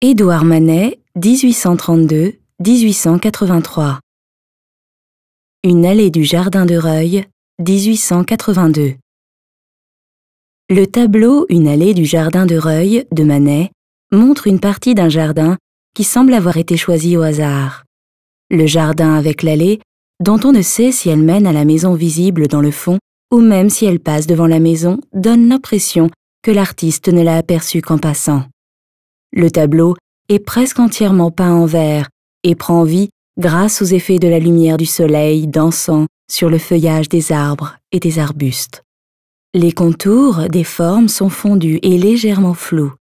Édouard Manet, 1832-1883. Une allée du Jardin de Reuil, 1882. Le tableau Une allée du Jardin de Reuil de Manet montre une partie d'un jardin qui semble avoir été choisi au hasard. Le jardin avec l'allée, dont on ne sait si elle mène à la maison visible dans le fond ou même si elle passe devant la maison, donne l'impression que l'artiste ne l'a aperçue qu'en passant. Le tableau est presque entièrement peint en vert et prend vie grâce aux effets de la lumière du soleil dansant sur le feuillage des arbres et des arbustes. Les contours des formes sont fondus et légèrement flous.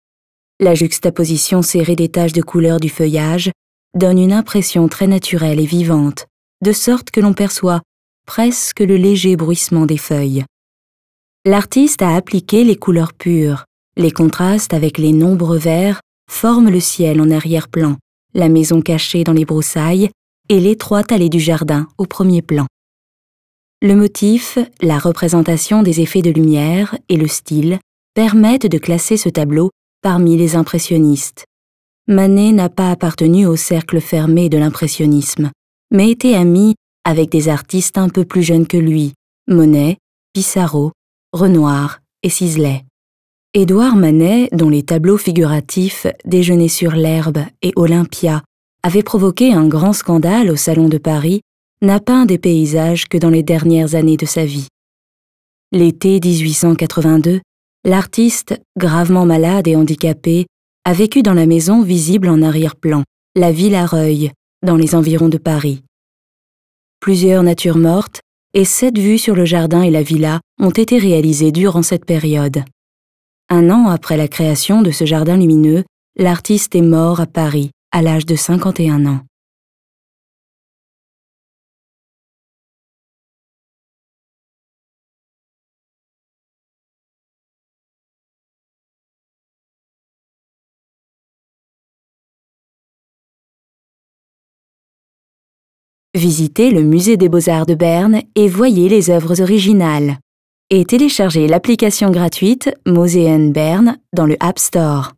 La juxtaposition serrée des taches de couleur du feuillage donne une impression très naturelle et vivante, de sorte que l'on perçoit presque le léger bruissement des feuilles. L'artiste a appliqué les couleurs pures, les contrastes avec les nombreux verts forment le ciel en arrière-plan, la maison cachée dans les broussailles et l'étroite allée du jardin au premier plan. Le motif, la représentation des effets de lumière et le style permettent de classer ce tableau parmi les impressionnistes. Manet n'a pas appartenu au cercle fermé de l'impressionnisme, mais était ami avec des artistes un peu plus jeunes que lui, Monet, Pissarro, Renoir et Sisley. Édouard Manet, dont les tableaux figuratifs Déjeuner sur l'herbe et Olympia avaient provoqué un grand scandale au Salon de Paris, n'a peint des paysages que dans les dernières années de sa vie. L'été 1882, l'artiste, gravement malade et handicapé, a vécu dans la maison visible en arrière-plan, la Villa Reuil, dans les environs de Paris. Plusieurs natures mortes et sept vues sur le jardin et la villa ont été réalisées durant cette période. Un an après la création de ce jardin lumineux, l'artiste est mort à Paris à l'âge de 51 ans. Visitez le musée des beaux-arts de Berne et voyez les œuvres originales et téléchargez l'application gratuite Moseen Bern dans le App Store.